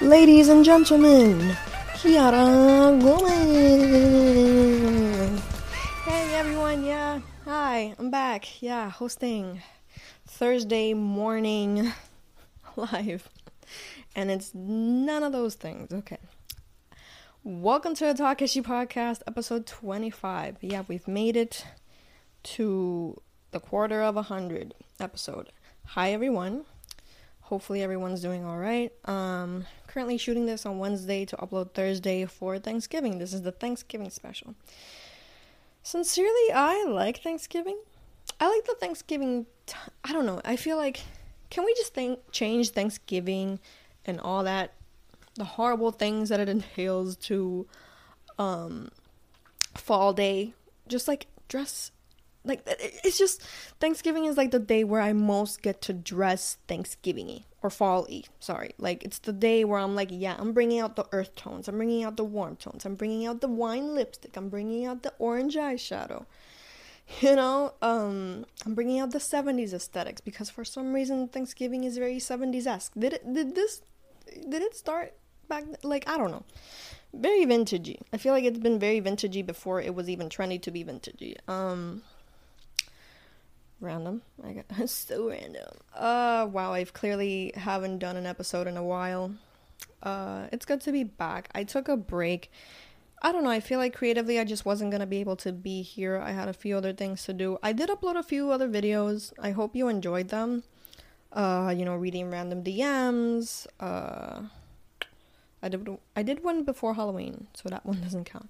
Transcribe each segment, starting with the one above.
Ladies and gentlemen, Kiara Gomez. Hey everyone, yeah, hi, I'm back. Yeah, hosting Thursday morning live. And it's none of those things. Okay. Welcome to the Takeshi Podcast, episode 25. Yeah, we've made it to the quarter of a hundred episode. Hi everyone. Hopefully everyone's doing all right. Um, currently shooting this on Wednesday to upload Thursday for Thanksgiving. This is the Thanksgiving special. Sincerely, I like Thanksgiving. I like the Thanksgiving. I don't know. I feel like can we just think change Thanksgiving and all that the horrible things that it entails to um fall day just like dress like it's just Thanksgiving is like the day where I most get to dress Thanksgiving or fall y. Sorry, like it's the day where I'm like, yeah, I'm bringing out the earth tones, I'm bringing out the warm tones, I'm bringing out the wine lipstick, I'm bringing out the orange eyeshadow. You know, um, I'm bringing out the 70s aesthetics because for some reason Thanksgiving is very 70s esque. Did it? Did this? Did it start back? Like I don't know very vintagey. I feel like it's been very vintagey before it was even trendy to be vintagey. Um random. I got so random. Uh wow, I've clearly haven't done an episode in a while. Uh it's good to be back. I took a break. I don't know, I feel like creatively I just wasn't going to be able to be here. I had a few other things to do. I did upload a few other videos. I hope you enjoyed them. Uh, you know, reading random DMs. Uh I did I did one before Halloween, so that one doesn't count.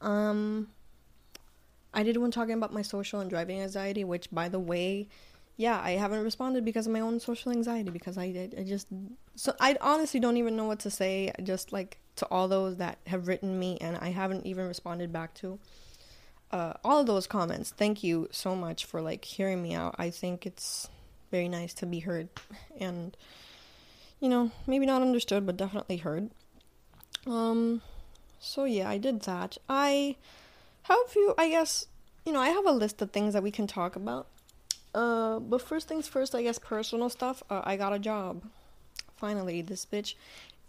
Um I did one talking about my social and driving anxiety, which, by the way, yeah, I haven't responded because of my own social anxiety. Because I did, I just, so I honestly don't even know what to say. Just like to all those that have written me and I haven't even responded back to. Uh, all of those comments. Thank you so much for like hearing me out. I think it's very nice to be heard, and you know, maybe not understood, but definitely heard. Um, so yeah, I did that. I have a few, I guess, you know, I have a list of things that we can talk about. Uh, but first things first, I guess personal stuff. Uh, I got a job. Finally, this bitch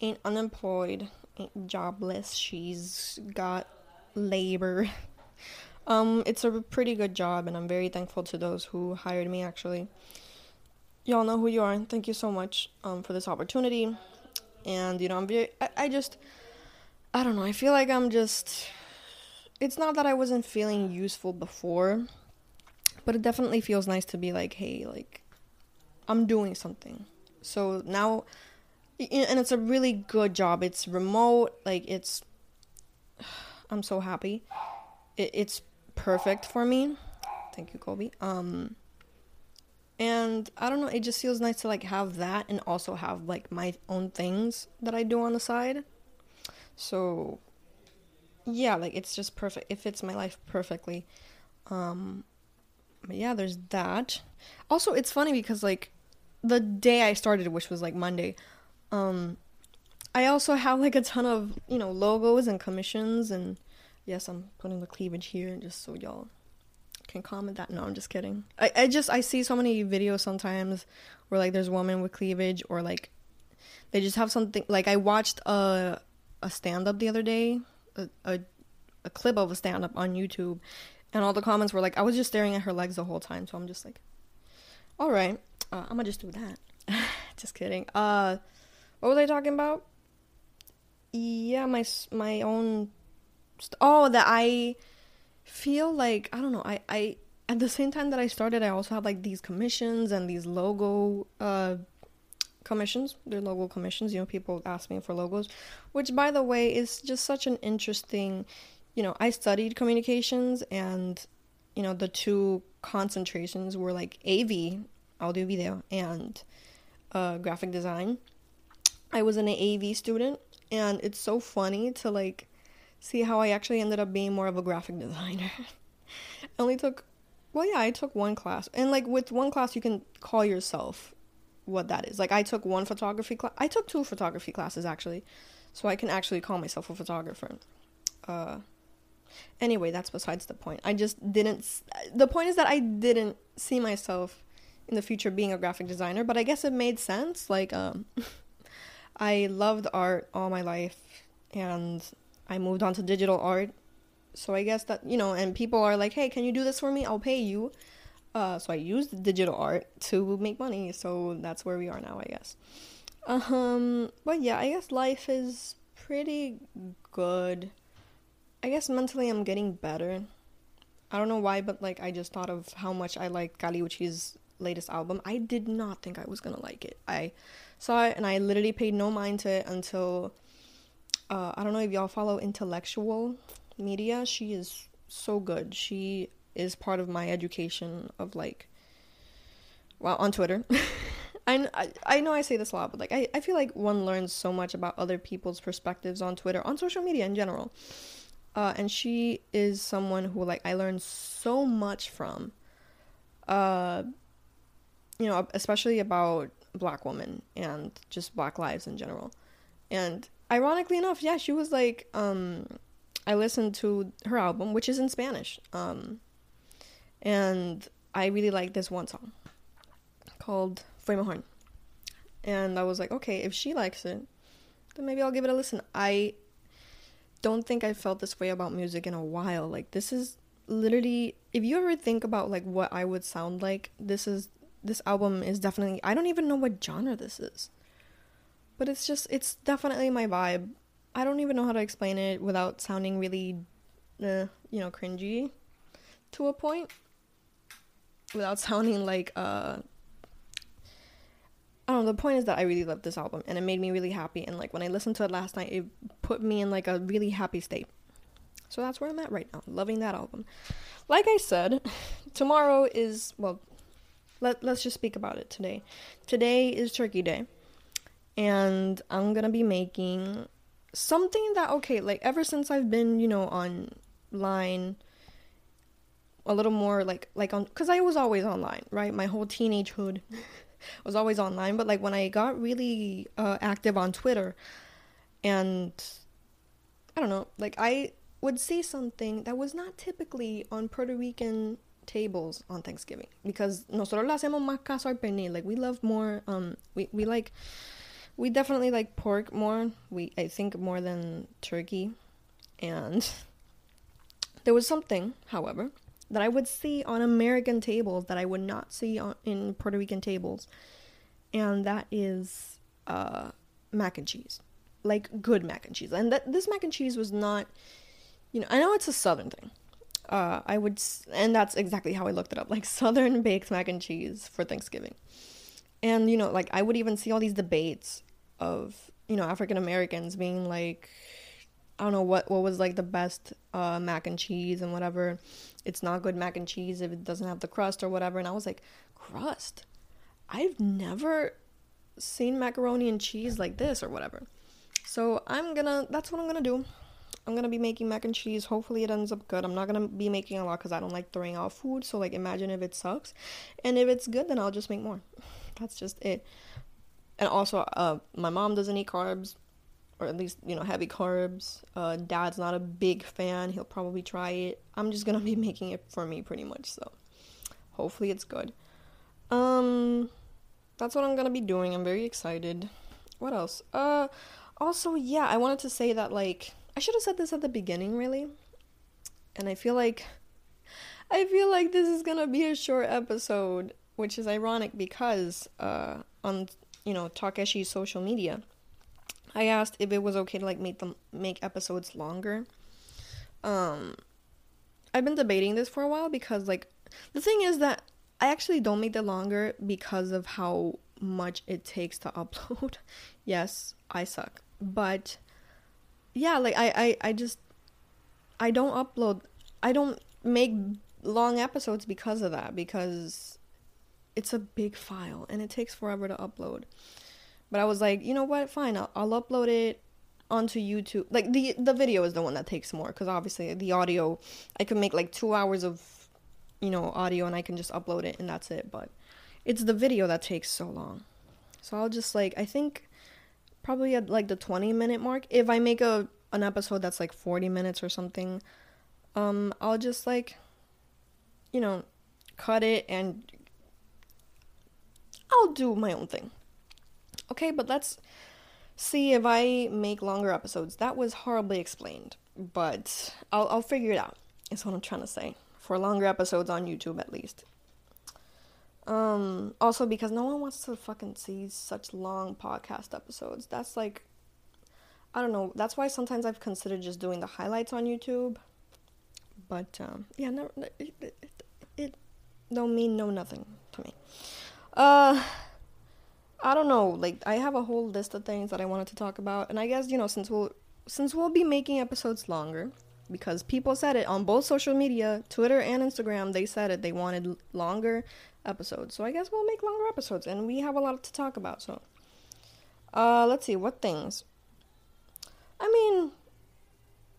ain't unemployed, ain't jobless. She's got labor. um, it's a pretty good job, and I'm very thankful to those who hired me. Actually, y'all know who you are. Thank you so much um for this opportunity. And you know, I'm very. I, I just. I don't know. I feel like I'm just it's not that I wasn't feeling useful before, but it definitely feels nice to be like, hey, like, I'm doing something. So now, and it's a really good job. It's remote, like, it's, I'm so happy. It, it's perfect for me. Thank you, Colby. Um, and I don't know, it just feels nice to like have that and also have like my own things that I do on the side. So yeah, like it's just perfect. It fits my life perfectly. Um, yeah, there's that. Also, it's funny because like the day I started, which was like Monday, um, I also have like a ton of you know logos and commissions and yes, I'm putting the cleavage here just so y'all can comment that. No, I'm just kidding. I, I just I see so many videos sometimes where like there's women with cleavage or like they just have something like I watched a a stand up the other day a, a, clip of a stand up on YouTube, and all the comments were like, I was just staring at her legs the whole time. So I'm just like, all right, uh, I'm gonna just do that. just kidding. Uh, what was I talking about? Yeah, my my own. St- oh, that I feel like I don't know. I I at the same time that I started, I also had like these commissions and these logo uh commissions. They're logo commissions. You know, people ask me for logos, which, by the way, is just such an interesting. You know, I studied communications, and you know, the two concentrations were like AV, audio video, and uh, graphic design. I was an AV student, and it's so funny to like see how I actually ended up being more of a graphic designer. I only took well yeah i took one class and like with one class you can call yourself what that is. Like I took one photography class. I took two photography classes actually, so I can actually call myself a photographer. Uh, anyway, that's besides the point. I just didn't. The point is that I didn't see myself in the future being a graphic designer, but I guess it made sense. Like, um, I loved art all my life and I moved on to digital art. So I guess that, you know, and people are like, hey, can you do this for me? I'll pay you. Uh, so I used digital art to make money. So that's where we are now, I guess. Um, but yeah, I guess life is pretty good. I guess mentally I'm getting better. I don't know why, but like I just thought of how much I liked Kali Uchis latest album. I did not think I was gonna like it. I saw it and I literally paid no mind to it until uh, I don't know if y'all follow intellectual media. She is so good. She is part of my education of like well on Twitter. I, I, know I say this a lot, but like I, I feel like one learns so much about other people's perspectives on Twitter, on social media in general. Uh, and she is someone who like I learned so much from. Uh, you know, especially about black women and just black lives in general. And ironically enough, yeah, she was like, um, I listened to her album, which is in Spanish. Um, and I really like this one song called Fue Mejor. And I was like, okay, if she likes it, then maybe I'll give it a listen. I don't think I felt this way about music in a while. Like, this is literally, if you ever think about like what I would sound like, this is this album is definitely I don't even know what genre this is. But it's just it's definitely my vibe. I don't even know how to explain it without sounding really uh, you know, cringy to a point. Without sounding like uh I don't know, the point is that I really love this album and it made me really happy and like when I listened to it last night it put me in like a really happy state. So that's where I'm at right now, loving that album. Like I said, tomorrow is well let, let's just speak about it today. Today is Turkey Day. And I'm gonna be making something that, okay, like ever since I've been, you know, online a little more like like on because I was always online, right? My whole teenagehood was always online, but like when I got really uh, active on Twitter, and I don't know, like I would say something that was not typically on Puerto Rican tables on Thanksgiving because nosotros le hacemos más caso al pernil. Like we love more. Um, we we like. We definitely like pork more. We I think more than turkey, and there was something, however, that I would see on American tables that I would not see on in Puerto Rican tables, and that is uh, mac and cheese, like good mac and cheese. And that this mac and cheese was not, you know, I know it's a southern thing, uh, I would, and that's exactly how I looked it up, like Southern baked mac and cheese for Thanksgiving. And, you know, like I would even see all these debates of, you know, African Americans being like, I don't know what, what was like the best uh, mac and cheese and whatever. It's not good mac and cheese if it doesn't have the crust or whatever. And I was like, crust? I've never seen macaroni and cheese like this or whatever. So I'm gonna, that's what I'm gonna do. I'm gonna be making mac and cheese. Hopefully, it ends up good. I'm not gonna be making a lot because I don't like throwing out food. So, like, imagine if it sucks, and if it's good, then I'll just make more. That's just it. And also, uh, my mom doesn't eat carbs, or at least you know heavy carbs. Uh, Dad's not a big fan. He'll probably try it. I'm just gonna be making it for me, pretty much. So, hopefully, it's good. Um, that's what I'm gonna be doing. I'm very excited. What else? Uh, also, yeah, I wanted to say that like I should have said this at the beginning, really. And I feel like I feel like this is gonna be a short episode, which is ironic because uh, on you know Takeshi's social media, I asked if it was okay to like make them make episodes longer. Um, I've been debating this for a while because like the thing is that I actually don't make them longer because of how much it takes to upload. yes, I suck, but yeah, like I, I, I just I don't upload I don't make long episodes because of that because it's a big file and it takes forever to upload. But I was like, you know what? Fine, I'll, I'll upload it onto YouTube. Like the the video is the one that takes more because obviously the audio I can make like 2 hours of you know audio and I can just upload it and that's it, but it's the video that takes so long. So I'll just like I think probably at like the 20 minute mark. If I make a an episode that's like 40 minutes or something, um I'll just like you know, cut it and I'll do my own thing. Okay, but let's see if I make longer episodes. That was horribly explained, but I'll I'll figure it out. Is what I'm trying to say for longer episodes on YouTube at least. Um, also because no one wants to fucking see such long podcast episodes. That's like, I don't know. That's why sometimes I've considered just doing the highlights on YouTube. But um, yeah, no, it, it, it don't mean no nothing to me. Uh, I don't know. Like I have a whole list of things that I wanted to talk about, and I guess you know since we'll since we'll be making episodes longer because people said it on both social media, Twitter and Instagram. They said it. They wanted longer episodes. So I guess we'll make longer episodes and we have a lot to talk about. So uh let's see what things. I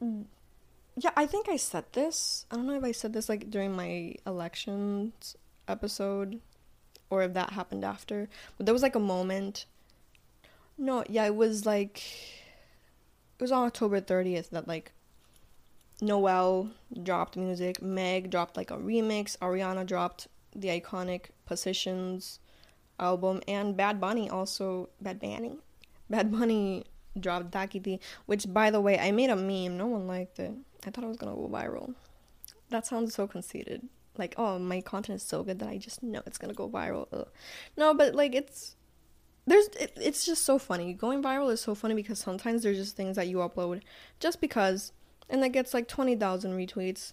mean yeah, I think I said this. I don't know if I said this like during my elections episode or if that happened after. But there was like a moment. No, yeah, it was like it was on October 30th that like Noel dropped music, Meg dropped like a remix, Ariana dropped the iconic Positions album, and Bad Bunny also Bad Bunny, Bad Bunny dropped Dakiti, which by the way I made a meme. No one liked it. I thought it was gonna go viral. That sounds so conceited. Like, oh, my content is so good that I just know it's gonna go viral. Ugh. No, but like it's there's it, it's just so funny. Going viral is so funny because sometimes there's just things that you upload just because, and that gets like twenty thousand retweets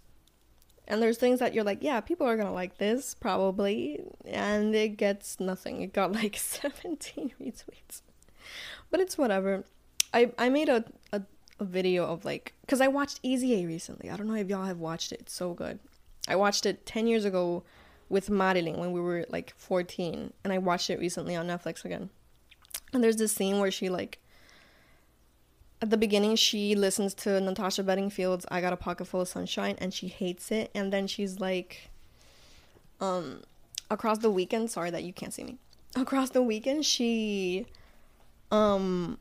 and there's things that you're like, yeah, people are gonna like this probably, and it gets nothing. It got like 17 retweets, but it's whatever. I I made a a, a video of like, cause I watched Easy A recently. I don't know if y'all have watched it. It's so good. I watched it 10 years ago with Marilyn when we were like 14, and I watched it recently on Netflix again. And there's this scene where she like at the beginning she listens to Natasha Bedingfield's I Got a Pocket Full of Sunshine and she hates it and then she's like um across the weekend sorry that you can't see me. Across the weekend she um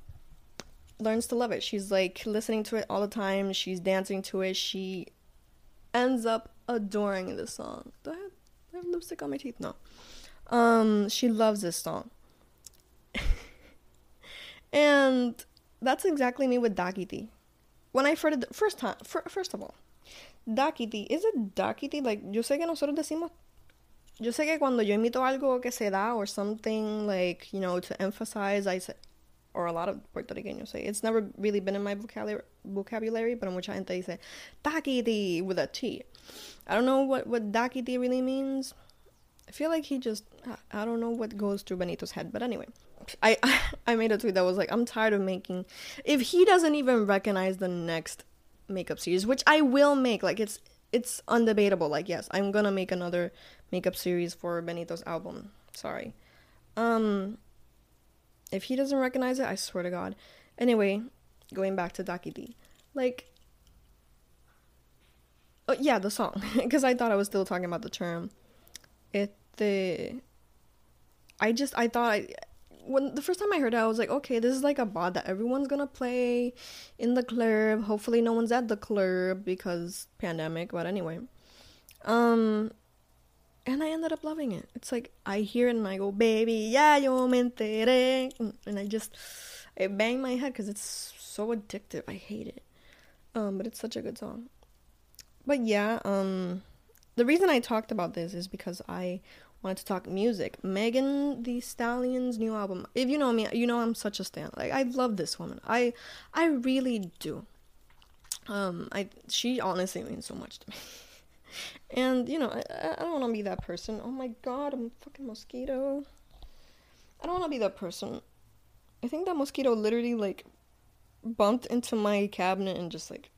learns to love it. She's like listening to it all the time. She's dancing to it. She ends up adoring this song do I have, do I have lipstick on my teeth no um she loves this song and that's exactly me with Dakiti. When I heard it first time, first of all, Dakiti, is it Dakiti? Like, yo sé que nosotros decimos, yo sé que cuando yo imito algo que se da or something like, you know, to emphasize, I say, or a lot of Puerto Ricanos say, it's never really been in my vocabulary, vocabulary but mucha gente dice, Dakiti with a T. I don't know what, what Dakiti really means. I feel like he just, I don't know what goes through Benito's head, but anyway. I I made a tweet that was like, I'm tired of making. If he doesn't even recognize the next makeup series, which I will make, like it's it's undebatable. Like yes, I'm gonna make another makeup series for Benito's album. Sorry. Um. If he doesn't recognize it, I swear to God. Anyway, going back to Dakiti, like. Oh, yeah, the song. Because I thought I was still talking about the term. It the. I just I thought I when the first time I heard it, I was like, okay, this is like a bod that everyone's gonna play in the club. Hopefully, no one's at the club because pandemic. But anyway, um, and I ended up loving it. It's like I hear it and I go, baby, yeah, yo me enteré, and I just I bang my head because it's so addictive. I hate it, um, but it's such a good song. But yeah, um, the reason I talked about this is because I wanted to talk music. Megan Thee Stallion's new album. If you know me, you know I'm such a stan. Like I love this woman. I I really do. Um, I she honestly means so much to me. and you know, I I don't want to be that person. Oh my god, I'm a fucking mosquito. I don't want to be that person. I think that mosquito literally like bumped into my cabinet and just like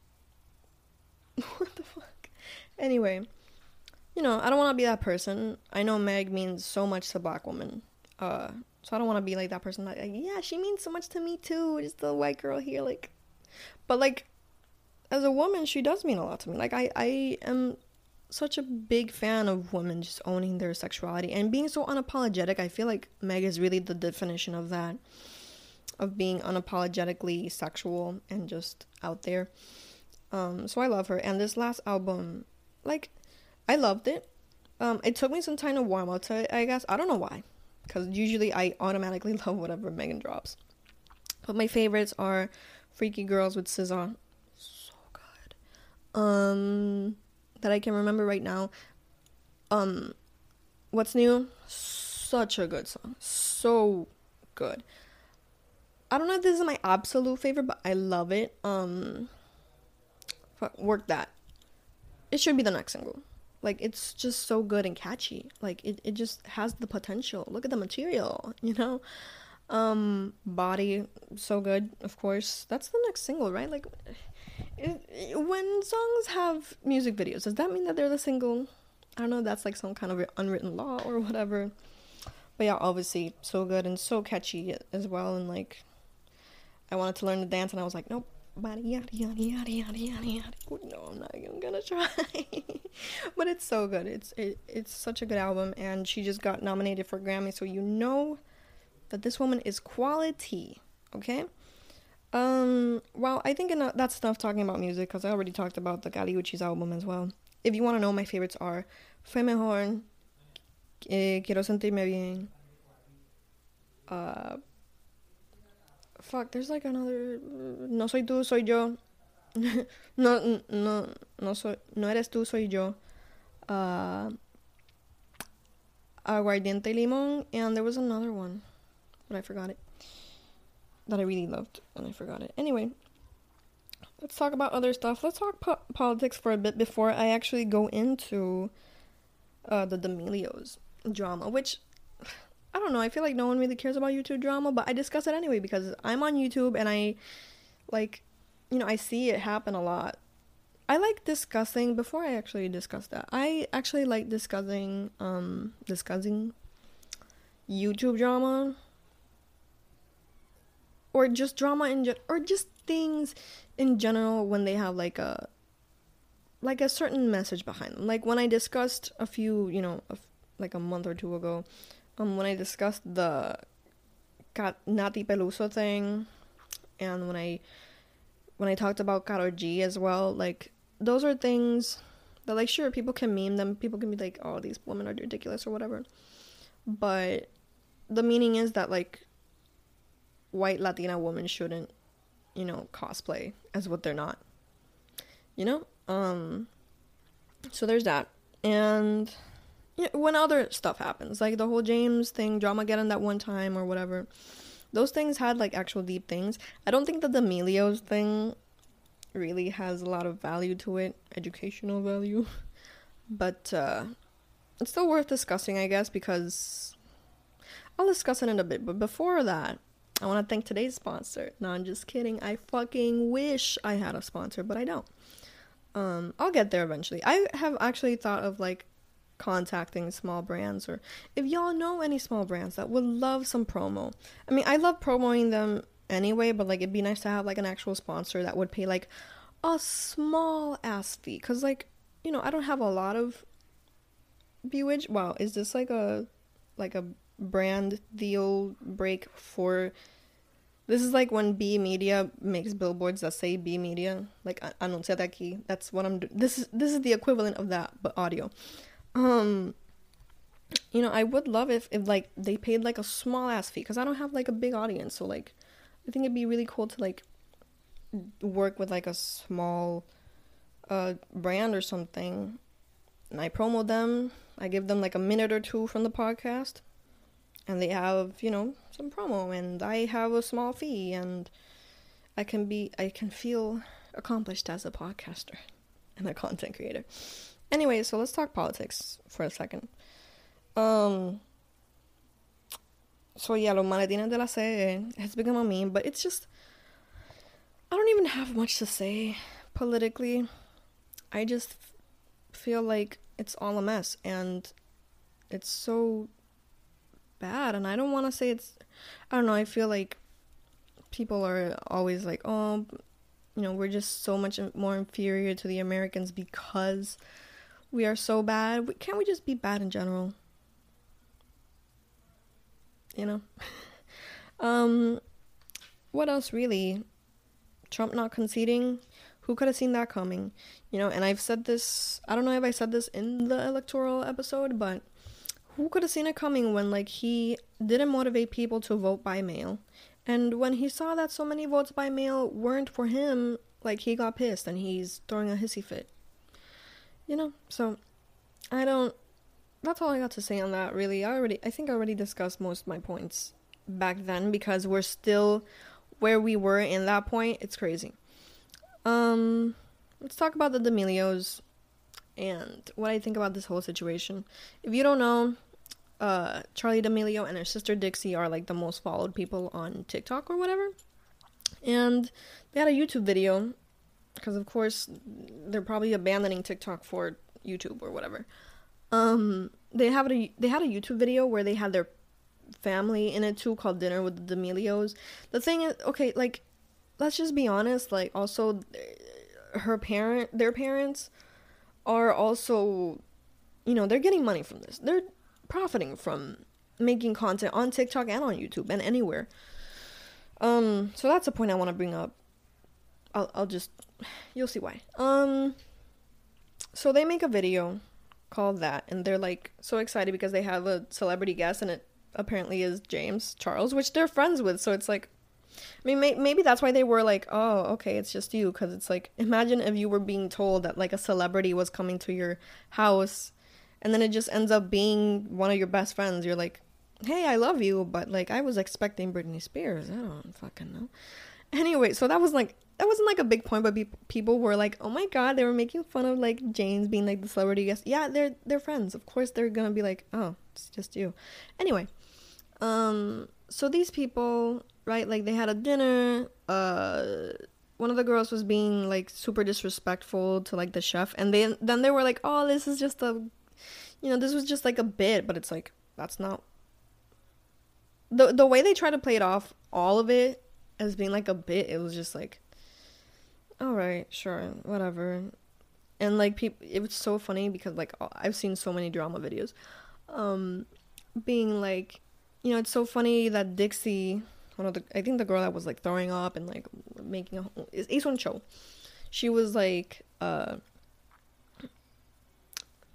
what the fuck. Anyway, you know, I don't want to be that person. I know Meg means so much to black women. Uh, so I don't want to be like that person. Like, yeah, she means so much to me too. Just the white girl here, like. But like, as a woman, she does mean a lot to me. Like, I I am such a big fan of women just owning their sexuality and being so unapologetic. I feel like Meg is really the definition of that, of being unapologetically sexual and just out there. Um, so I love her. And this last album, like, I loved it. Um, it took me some time to warm up to it, I guess. I don't know why. Because usually I automatically love whatever Megan drops. But my favorites are Freaky Girls with SZA. So good. Um that I can remember right now. Um What's New? Such a good song. So good. I don't know if this is my absolute favorite, but I love it. Um Work That. It should be the next single. Like it's just so good and catchy. Like it, it just has the potential. Look at the material, you know? Um Body so good, of course. That's the next single, right? Like it, when songs have music videos, does that mean that they're the single? I don't know, that's like some kind of unwritten law or whatever. But yeah, obviously so good and so catchy as well and like I wanted to learn to dance and I was like, nope, yada yada yada yada yada yada. No, I'm not even gonna try. but it's so good. It's it, it's such a good album, and she just got nominated for Grammy, so you know that this woman is quality. Okay. Um. Well, I think enough, that's enough talking about music because I already talked about the Kali Uchis album as well. If you want to know, my favorites are Fue Mejor, eh, Quiero Sentirme Bien, uh, fuck, there's like another. No soy tú, soy yo. no, no, no soy, no eres tú, soy yo. Uh, aguardiente limón, and there was another one, but I forgot it. That I really loved, and I forgot it. Anyway, let's talk about other stuff. Let's talk po- politics for a bit before I actually go into uh, the D'Amelios drama, which I don't know. I feel like no one really cares about YouTube drama, but I discuss it anyway because I'm on YouTube and I like you know, I see it happen a lot. I like discussing before I actually discuss that. I actually like discussing um discussing YouTube drama or just drama in ge- or just things in general when they have like a like a certain message behind them. Like when I discussed a few, you know, like a month or two ago um when I discussed the got Nathy Peluso thing and when I when I talked about Karol G as well, like those are things that like sure people can meme them, people can be like, Oh, these women are ridiculous or whatever. But the meaning is that like white Latina women shouldn't, you know, cosplay as what they're not. You know? Um so there's that. And when other stuff happens, like the whole James thing, Dramageddon that one time or whatever, those things had like actual deep things. I don't think that D'Amelios thing really has a lot of value to it, educational value, but uh, it's still worth discussing, I guess, because I'll discuss it in a bit. But before that, I want to thank today's sponsor. No, I'm just kidding. I fucking wish I had a sponsor, but I don't. Um, I'll get there eventually. I have actually thought of like contacting small brands or if y'all know any small brands that would love some promo. I mean, I love promoting them anyway, but like it'd be nice to have like an actual sponsor that would pay like a small ass fee cuz like, you know, I don't have a lot of viewage. Wow, is this like a like a brand deal break for this is like when B Media makes billboards that say B Media, like anuncia de aquí. That's what I'm. Do- this is this is the equivalent of that, but audio um you know i would love if, if like they paid like a small ass fee because i don't have like a big audience so like i think it'd be really cool to like work with like a small uh brand or something. And i promo them. I give them like a minute or two from the podcast. And they have you know some promo and i have a small fee and i can be i can feel accomplished as a podcaster and a content creator Anyway, so let's talk politics for a second. Um. So yeah, los maletines de la CE has become a meme, but it's just I don't even have much to say politically. I just feel like it's all a mess and it's so bad and I don't want to say it's I don't know, I feel like people are always like, "Oh, you know, we're just so much more inferior to the Americans because we are so bad. Can't we just be bad in general? You know? um, what else really? Trump not conceding. Who could have seen that coming? You know, and I've said this, I don't know if I said this in the electoral episode, but who could have seen it coming when, like, he didn't motivate people to vote by mail And when he saw that so many votes by mail weren't for him, like he got pissed and he's throwing a hissy fit. You know, so I don't that's all I got to say on that really. I already I think I already discussed most of my points back then because we're still where we were in that point. It's crazy. Um let's talk about the D'Amelios and what I think about this whole situation. If you don't know, uh, Charli D'Amelio and her sister Dixie are like the most followed people on TikTok or whatever. And they had a YouTube video because of course they're probably abandoning TikTok for YouTube or whatever. Um, they have a they had a YouTube video where they had their family in it too called Dinner with the D'Amelios. The thing is, okay, like let's just be honest. Like also, her parent, their parents, are also, you know, they're getting money from this. They're profiting from making content on TikTok and on YouTube and anywhere. Um, so that's a point I want to bring up. I'll I'll just you'll see why. Um so they make a video called that and they're like so excited because they have a celebrity guest and it apparently is James Charles, which they're friends with. So it's like I mean, may- maybe that's why they were like, "Oh, okay, it's just you," because it's like, imagine if you were being told that like a celebrity was coming to your house and then it just ends up being one of your best friends. You're like, hey, I love you, but like I was expecting Britney Spears. I don't fucking know. Anyway, so that was like that wasn't like a big point, but be- people were like, "Oh my god," they were making fun of like James being like the celebrity guest. Yeah, they're they're friends. Of course, they're gonna be like, "Oh, it's just you." Anyway, um, so these people, right? Like they had a dinner. Uh, one of the girls was being like super disrespectful to like the chef, and then then they were like, "Oh, this is just a you know, this was just like a bit, but it's like that's not the the way they try to play it off all of it as being like a bit, it was just like all right, sure, whatever. And like people it was so funny because like I've seen so many drama videos um being like you know, it's so funny that Dixie one of the I think the girl that was like throwing up and like making a is Ace One Show. She was like uh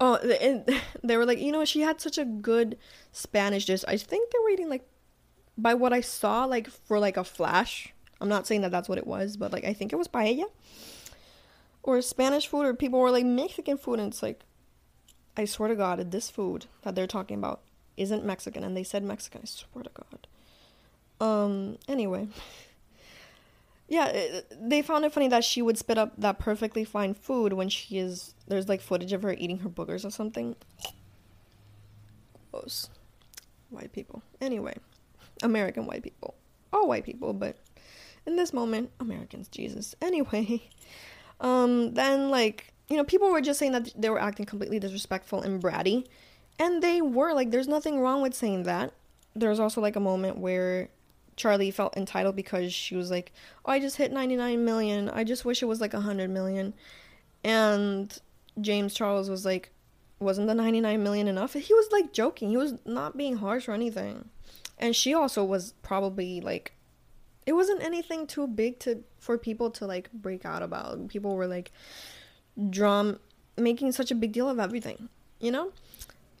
Oh, and they were like, you know, she had such a good Spanish dish. I think they were eating like, by what I saw, like for like a flash. I'm not saying that that's what it was, but like I think it was paella or Spanish food, or people were like Mexican food, and it's like, I swear to God, this food that they're talking about isn't Mexican, and they said Mexican. I swear to God. Um. Anyway. yeah, they found it funny that she would spit up that perfectly fine food when she is there's like footage of her eating her boogers or something. Gross. White people. Anyway, American white people. All white people, but in this moment, Americans, Jesus. Anyway, um then like, you know, people were just saying that they were acting completely disrespectful and bratty, and they were like there's nothing wrong with saying that. There's also like a moment where Charli felt entitled because she was like, "Oh, I just hit 99 million. I just wish it was like 100 million." And James Charles was like, "Wasn't the 99 million enough?" He was like joking. He was not being harsh or anything. And she also was probably like it wasn't anything too big to for people to like break out about. People were like drum making such a big deal of everything, you know?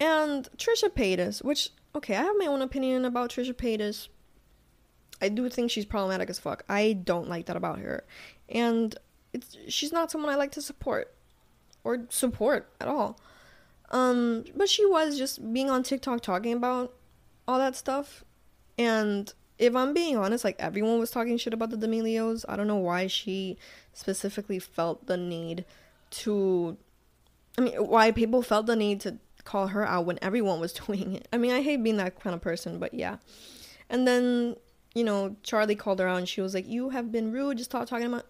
And Trisha Paytas, which okay, I have my own opinion about Trisha Paytas I do think she's problematic as fuck. I don't like that about her. And it's she's not someone I like to support or support at all. Um, but she was just being on TikTok talking about all that stuff. And if I'm being honest, like everyone was talking shit about the D'Amelios. I don't know why she specifically felt the need to I mean, why people felt the need to call her out when everyone was doing it. I mean, I hate being that kind of person, but yeah. And then you know, Charli called her out and she was like, "You have been rude. Just stop talking about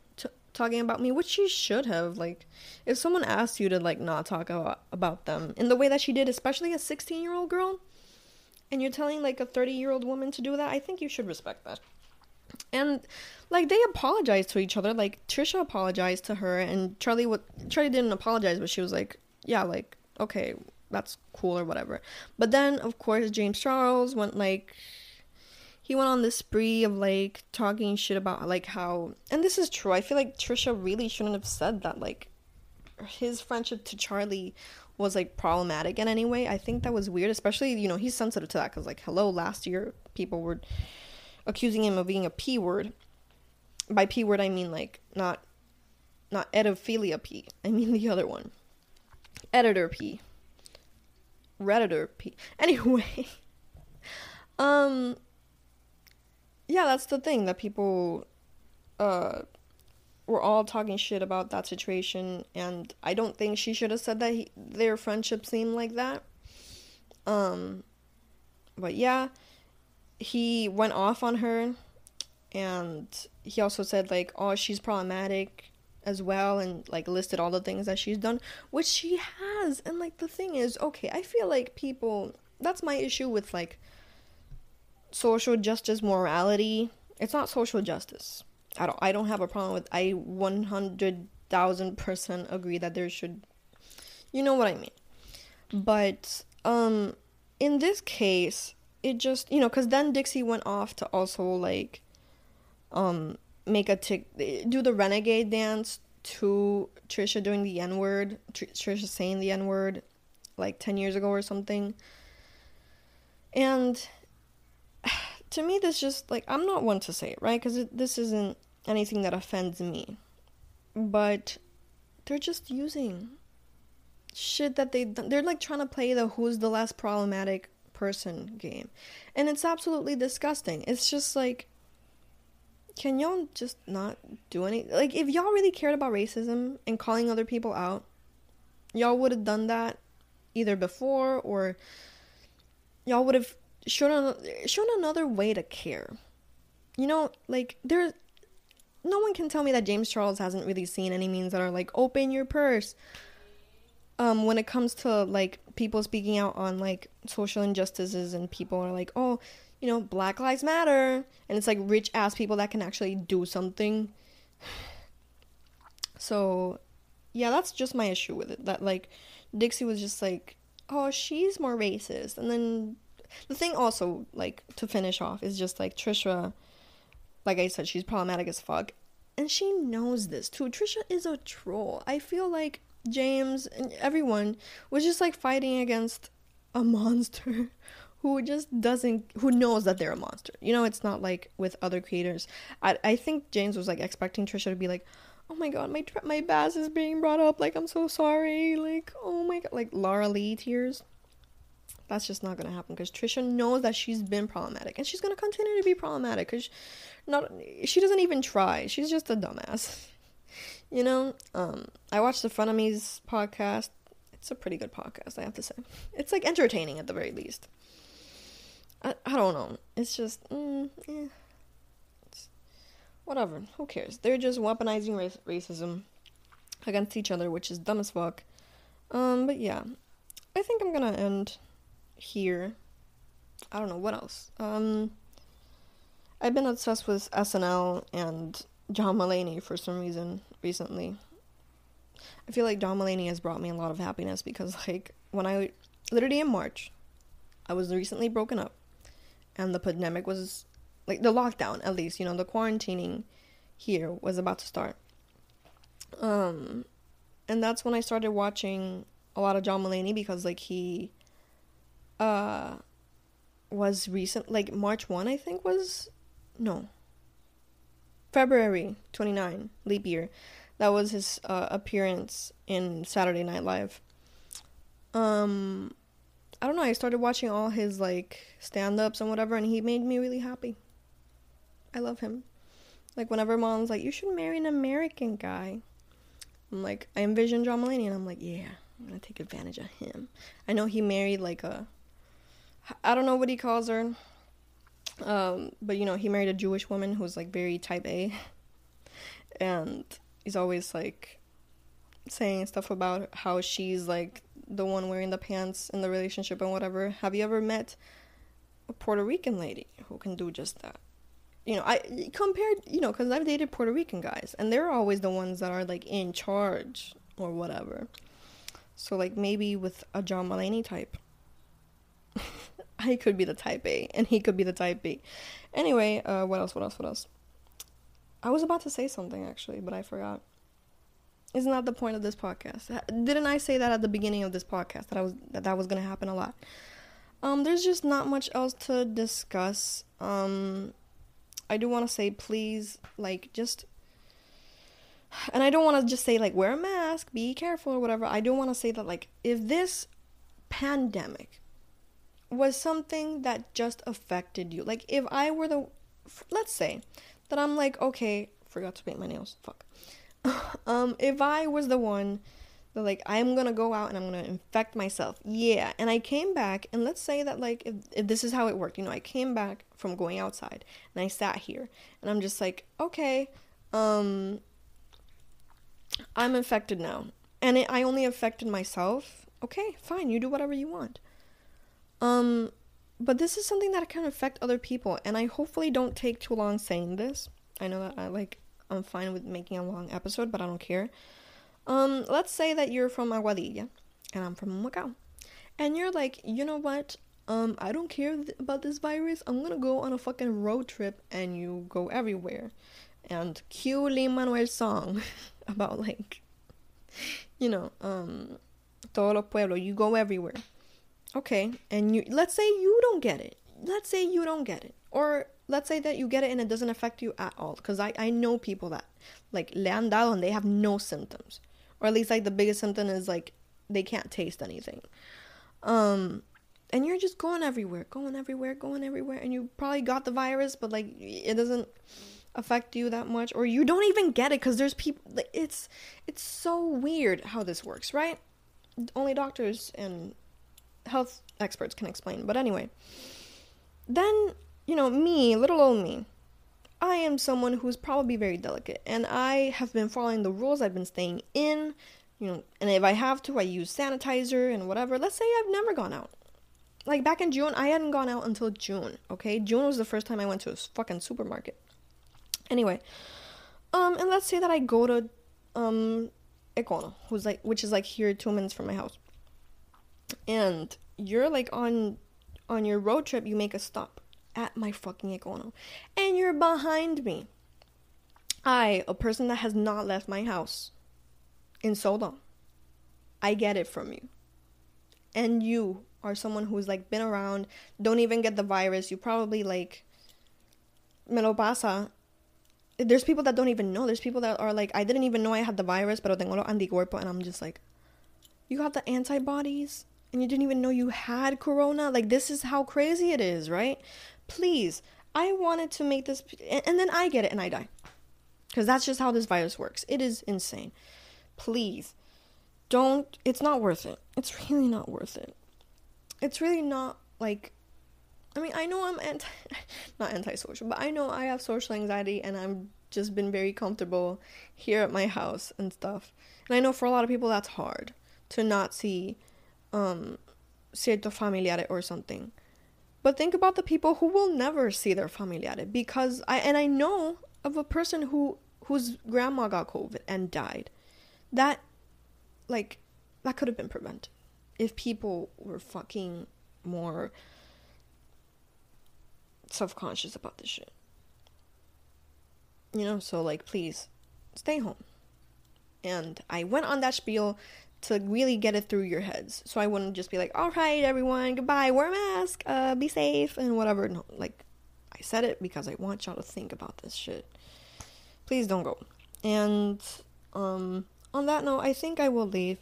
talking about me," which she should have. Like, if someone asked you to like not talk about about them in the way that she did, especially a 16 year old girl, and you're telling like a 30 year old woman to do that, I think you should respect that. And like they apologized to each other. Like Trisha apologized to her, and Charli what Charli didn't apologize, but she was like, "Yeah, like okay, that's cool or whatever." But then of course James Charles went like he went on this spree of like talking shit about like how and this is true. I feel like Trisha really shouldn't have said that like his friendship to Charli was like problematic in any way. I think that was weird, especially you know he's sensitive to that because like hello, last year people were accusing him of being a p word. By p word, I mean like not not edophilia p. I mean the other one, editor p. Redditor p. Anyway, um, yeah, that's the thing that people, uh, were all talking shit about that situation, and I don't think she should have said that he, their friendship seemed like that. Um, but yeah, he went off on her, and he also said like, oh, she's problematic as well and like listed all the things that she's done which she has. And like the thing is okay i feel like people that's my issue with like social justice morality. It's not social justice i don't i don't have a problem with i 100000% agree that there should you know what i mean but um in this case it just you know because then dixie went off to also like um make a tick do the renegade dance to Trisha doing the N word, Tr- Trisha saying the N word like 10 years ago or something. And to me, this just like, I'm not one to say it, right? Because this isn't anything that offends me. But they're just using shit that they they're like trying to play the who's the less problematic person game and it's absolutely disgusting it's just like can y'all just not do any like if y'all really cared about racism and calling other people out y'all would have done that either before or y'all would have shown shown another way to care you know like there no one can tell me that James Charles hasn't really seen any means that are like open your purse um when it comes to like people speaking out on like social injustices and people are like oh you know, Black Lives Matter. And it's like rich ass people that can actually do something. So, yeah, that's just my issue with it. That, like, Dixie was just like, oh, she's more racist. And then the thing also, like, to finish off, is just like Trisha, like I said, she's problematic as fuck. And she knows this too. Trisha is a troll. I feel like James and everyone was just like fighting against a monster who just doesn't who knows that they're a monster you know it's not like with other creators i i think james was like expecting trisha to be like oh my god my my bass is being brought up like i'm so sorry like oh my god like laura lee tears that's just not gonna happen because trisha knows that she's been problematic and she's gonna continue to be problematic because not she doesn't even try she's just a dumbass you know um i watched the frenemies podcast it's a pretty good podcast i have to say it's like entertaining at the very least I, I don't know. It's just, mm, it's, whatever. Who cares? They're just weaponizing race- racism against each other, which is dumb as fuck. Um, but yeah, I think I'm gonna end here. I don't know what else. Um, I've been obsessed with SNL and John Mulaney for some reason recently. I feel like John Mulaney has brought me a lot of happiness because, like, when I literally in March, I was recently broken up and the pandemic was like the lockdown at least you know the quarantining here was about to start um and that's when i started watching a lot of john mulaney because like he uh was recent like march 1 i think was no february 29 leap year that was his uh, appearance in saturday night live um I don't know, I started watching all his like stand ups and whatever and he made me really happy. I love him. Like whenever mom's like, You should marry an American guy. I'm like, I envision John Mulaney and I'm like, Yeah, I'm gonna take advantage of him. I know he married like a I don't know what he calls her. Um, but you know, he married a Jewish woman who's like very type A. And he's always like saying stuff about how she's like the one wearing the pants in the relationship and whatever. Have you ever met a Puerto Rican lady who can do just that? You know, I compared, you know, because I've dated Puerto Rican guys and they're always the ones that are like in charge or whatever. So, like, maybe with a John Mulaney type, I could be the type A and he could be the type B. Anyway, uh, what else? What else? What else? I was about to say something actually, but I forgot. Isn't that the point of this podcast? Didn't I say that at the beginning of this podcast that I was that that was gonna happen a lot? Um, there's just not much else to discuss. Um, I do want to say, please, like, just. And I don't want to just say, like, wear a mask, be careful, or whatever. I do want to say that, like, if this pandemic was something that just affected you, like, if I were the. Let's say that I'm like, okay, forgot to paint my nails. Fuck. um, if I was the one that like I'm gonna go out and I'm gonna infect myself, yeah. And I came back, and let's say that like if, if this is how it worked, you know, I came back from going outside and I sat here, and I'm just like, okay, um, I'm infected now, and it, I only affected myself. Okay, fine, you do whatever you want. Um, but this is something that can affect other people, and I hopefully don't take too long saying this. I know that I like I'm fine with making a long episode, but I don't care. Um, let's say that you're from Aguadilla and I'm from Macau. And you're like, you know what? Um, I don't care th- about this virus. I'm gonna go on a fucking road trip and you go everywhere. And cue Lin Manuel's song about like, you know, um, todo los pueblo. You go everywhere. Okay, and you let's say you don't get it. Let's say you don't get it, or let's say that you get it and it doesn't affect you at all because I, I know people that like le han and they have no symptoms. Or at least like the biggest symptom is like they can't taste anything. Um and you're just going everywhere going everywhere going everywhere and you probably got the virus but like it doesn't affect you that much or you don't even get it because there's people it's it's so weird how this works right? Only doctors and health experts can explain but anyway then you know, me, little old me, I am someone who's probably very delicate and I have been following the rules. I've been staying in, you know, and if I have to, I use sanitizer and whatever. Let's say I've never gone out. Like back in June, I hadn't gone out until June, okay? June was the first time I went to a fucking supermarket. Anyway, um, and let's say that I go to, um, Econo, who's like, which is like here two minutes from my house. And you're like on, on your road trip, you make a stop at my fucking Econo. And you're behind me. I, a person that has not left my house in so long, I get it from you. And you are someone who's like been around, don't even get the virus. You probably like me lo pasa. There's people that don't even know. There's people that are like, I didn't even know I had the virus, pero tengo lo anticuerpo, and I'm just like, you got the antibodies, and you didn't even know you had corona. Like this is how crazy it is, right? please, I wanted to make this, and then I get it and I die. Because that's just how this virus works. It is insane. Please, don't, it's not worth it. It's really not worth it. It's really not like, I mean, I know I'm anti, not antisocial, but I know I have social anxiety and I'm just been very comfortable here at my house and stuff. And I know for a lot of people that's hard to not see um cierto familiare or something. But think about the people who will never see their familiare because I and I know of a person who whose grandma got COVID and died. That like that could have been prevented if people were fucking more self-conscious about this shit. You know, so like please stay home. And I went on that spiel to really get it through your heads. So I wouldn't just be like, all right, everyone, goodbye, wear a mask, uh, be safe, and whatever. No, like, I said it because I want y'all to think about this shit. Please don't go. And, um, on that note, I think I will leave.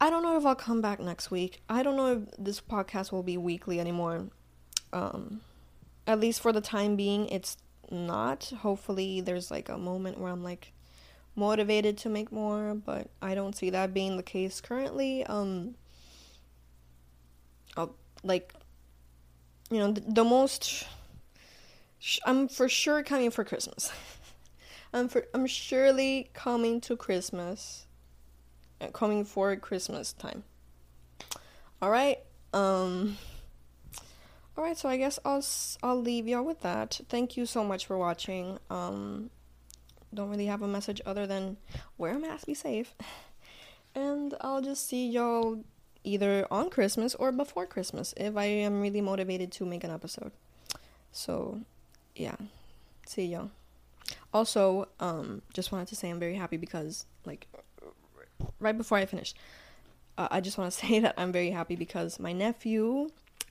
I don't know if I'll come back next week. I don't know if this podcast will be weekly anymore. Um, at least for the time being, it's not. Hopefully, there's like a moment where I'm like, motivated to make more, but I don't see that being the case currently. Um, I'll, like, you know, the, the most. Sh- I'm for sure coming for Christmas. I'm for I'm surely coming to Christmas. Uh, coming for Christmas time. All right. Um. All right, so I guess I'll I'll leave y'all with that. Thank you so much for watching. Um don't really have a message other than wear a mask, be safe. And I'll just see y'all either on Christmas or before Christmas if I am really motivated to make an episode. So, yeah. See y'all. Also, um, just wanted to say I'm very happy because, like, right before I finish, uh, I just want to say that I'm very happy because my nephew,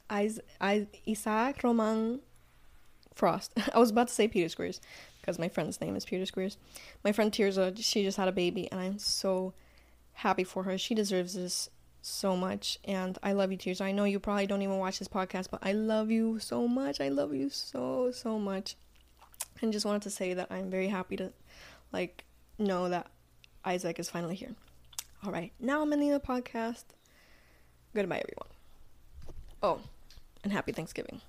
Isaac Roman Frost. I was about to say Peter Squares because my friend's name is Peter Squares. My friend Tirza, she just had a baby, and I'm so happy for her. She deserves this so much, and I love you, Tirza. I know you probably don't even watch this podcast, but I love you so much. I love you so so much, and just wanted to say that I'm very happy to, like, know that Isaac is finally here. All right, now I'm ending the podcast. Goodbye, everyone. Oh, and happy Thanksgiving.